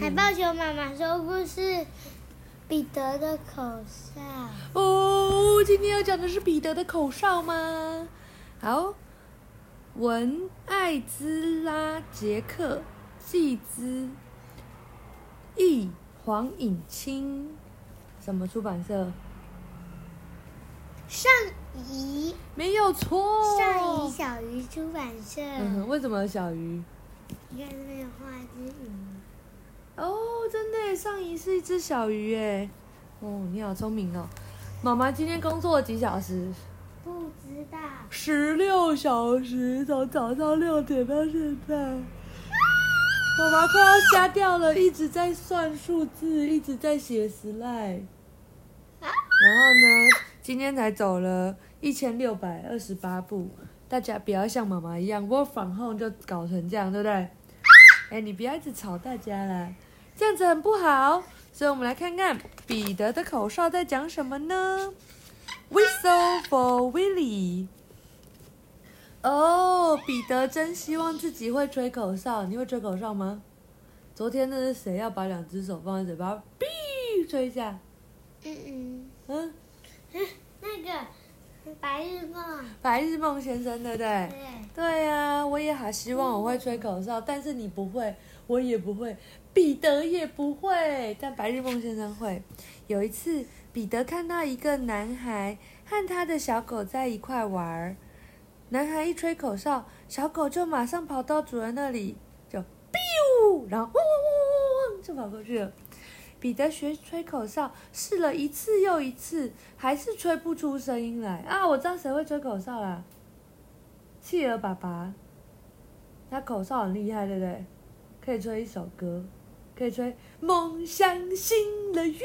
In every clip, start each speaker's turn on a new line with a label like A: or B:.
A: 海豹熊妈妈说故事：彼得的口哨。
B: 哦，今天要讲的是彼得的口哨吗？好，文艾兹拉杰克，季兹，译黄颖清，什么出版社？
A: 上仪，
B: 没有错。
A: 上仪小鱼出版社。
B: 嗯哼，为什么有小鱼？
A: 你看这边有画一只鱼。
B: 哦，真的耶，上一是一只小鱼耶。哦，你好聪明哦。妈妈今天工作了几小时？
A: 不知道。
B: 十六小时，从早上六点到现在。妈妈快要瞎掉了，一直在算数字，一直在写 slide。然后呢，今天才走了一千六百二十八步。大家不要像妈妈一样，work from home 就搞成这样，对不对？哎，你不要一直吵大家啦，这样子很不好。所以我们来看看彼得的口哨在讲什么呢？Whistle for Willie。哦，彼得真希望自己会吹口哨。你会吹口哨吗？昨天那是谁要把两只手放在嘴巴，哔吹一下？
A: 嗯嗯
B: 嗯，
A: 嗯，那个白日梦。
B: 白日梦先生，对不对？
A: 对。
B: 对呀、我也好希望我会吹口哨，但是你不会，我也不会，彼得也不会，但白日梦先生会。有一次，彼得看到一个男孩和他的小狗在一块玩儿，男孩一吹口哨，小狗就马上跑到主人那里，就 biu，然后汪汪汪汪汪就跑过去了。彼得学吹口哨，试了一次又一次，还是吹不出声音来啊！我知道谁会吹口哨啦，企鹅爸爸，他口哨很厉害，对不对？可以吹一首歌，可以吹《梦想新乐园》。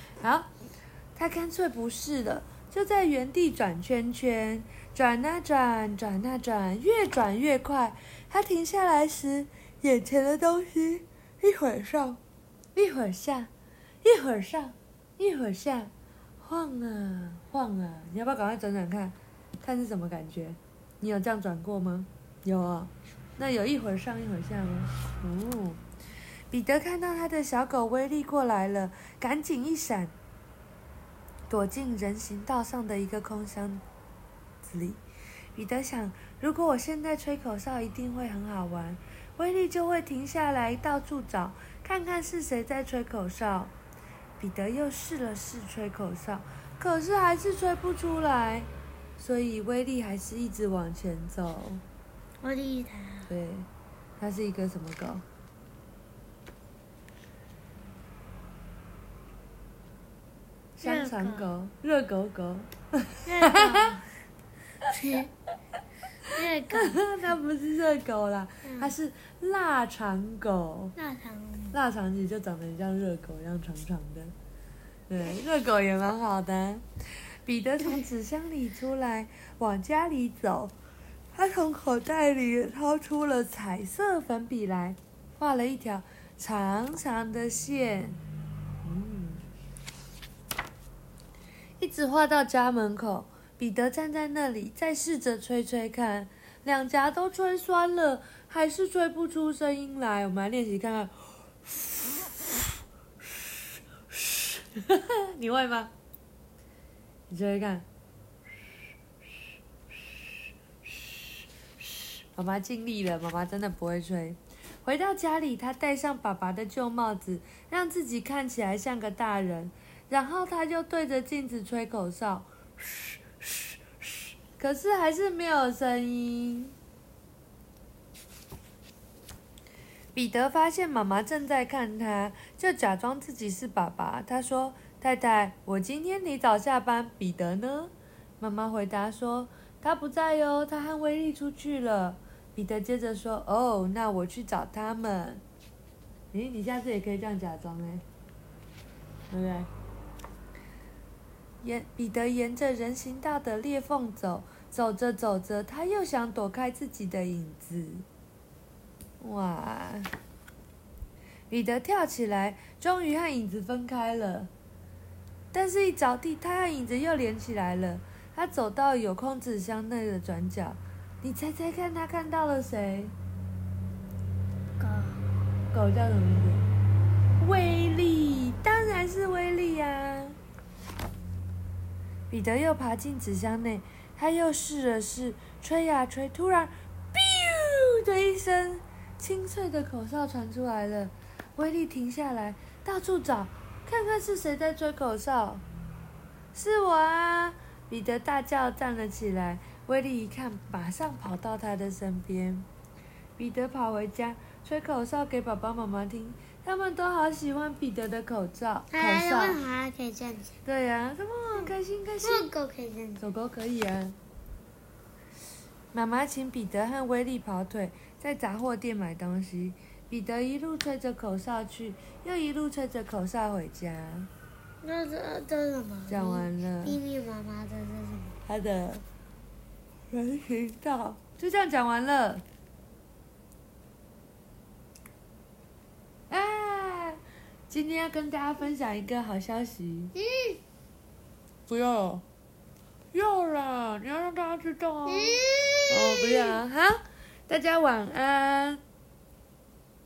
B: 好，他干脆不试了，就在原地转圈圈，转啊转，转啊转，越转越快。他停下来时，眼前的东西一会儿上，一会儿下，一会儿上，一会儿下，晃啊晃啊！你要不要赶快转转看，看是什么感觉？你有这样转过吗？有啊、那有一会儿上一会儿下吗？哦，彼得看到他的小狗威力过来了，赶紧一闪，躲进人行道上的一个空箱子里。彼得想，如果我现在吹口哨，一定会很好玩。威力就会停下来，到处找，看看是谁在吹口哨。彼得又试了试吹口哨，可是还是吹不出来，所以威力还是一直往前走。
A: 我理他。
B: 对，它是一个什么狗？香肠狗、热狗狗，
A: 热狗。热狗。
B: 它不是热狗啦，
A: 嗯
B: 它是腊肠狗。
A: 腊肠。
B: 腊肠其实就长得很像热狗一样长长的，对，热狗也蛮好的。彼得从纸箱里出来，往家里走。他从口袋里掏出了彩色粉笔来，画了一条长长的线，嗯，一直画到家门口。彼得站在那里，再试着吹吹看，两颊都吹酸了，还是吹不出声音来。我们来练习看看。你会吗？你吹吹看。妈妈尽力了，妈妈真的不会吹。回到家里，他戴上爸爸的旧帽子，让自己看起来像个大人。然后他就对着镜子吹口哨，嘘嘘嘘，可是还是没有声音。彼得发现妈妈正在看他，就假装自己是爸爸。他说：“太太，我今天提早下班，彼得呢？”妈妈回答说：“他不在哟，他和威力出去了。”彼得接着说：“哦，那我去找他们。”诶，你下次也可以这样假装哎，对不对？沿彼得沿着人行道的裂缝走，走着走着，他又想躲开自己的影子。哇！彼得跳起来，终于和影子分开了。但是，一着地，他和影子又连起来了。他走到有空纸箱内的转角，你猜猜看，他看到了谁？
A: 狗。
B: 狗叫什么名字？威力，当然是威力呀、彼得又爬进纸箱内，他又试了试，吹呀吹，突然，biu 的一声，清脆的口哨传出来了。威力停下来，到处找，看看是谁在吹口哨。是我啊！彼得大叫，站了起来。威利一看，马上跑到他的身边。彼得跑回家，吹口哨给爸爸妈妈听，他们都好喜欢彼得的口罩。口
A: 哎，为什
B: 哨。
A: 么还可以这样子？
B: 对呀、他们很开心，开心。
A: 狗狗可以这样子？
B: 狗狗可以啊。妈妈请彼得和威利跑腿，在杂货店买东西。彼得一路吹着口哨去，又一路吹着口哨回家。
A: 那这这是什么？
B: 讲完了
A: 密密麻麻的这是什么？
B: 他的人行道就这样讲完了。啊，今天要跟大家分享一个好消息。
A: 嗯
B: 不要，要啦！你要让大家知道哦。
A: 嗯。
B: 哦，不要，哈，大家晚安。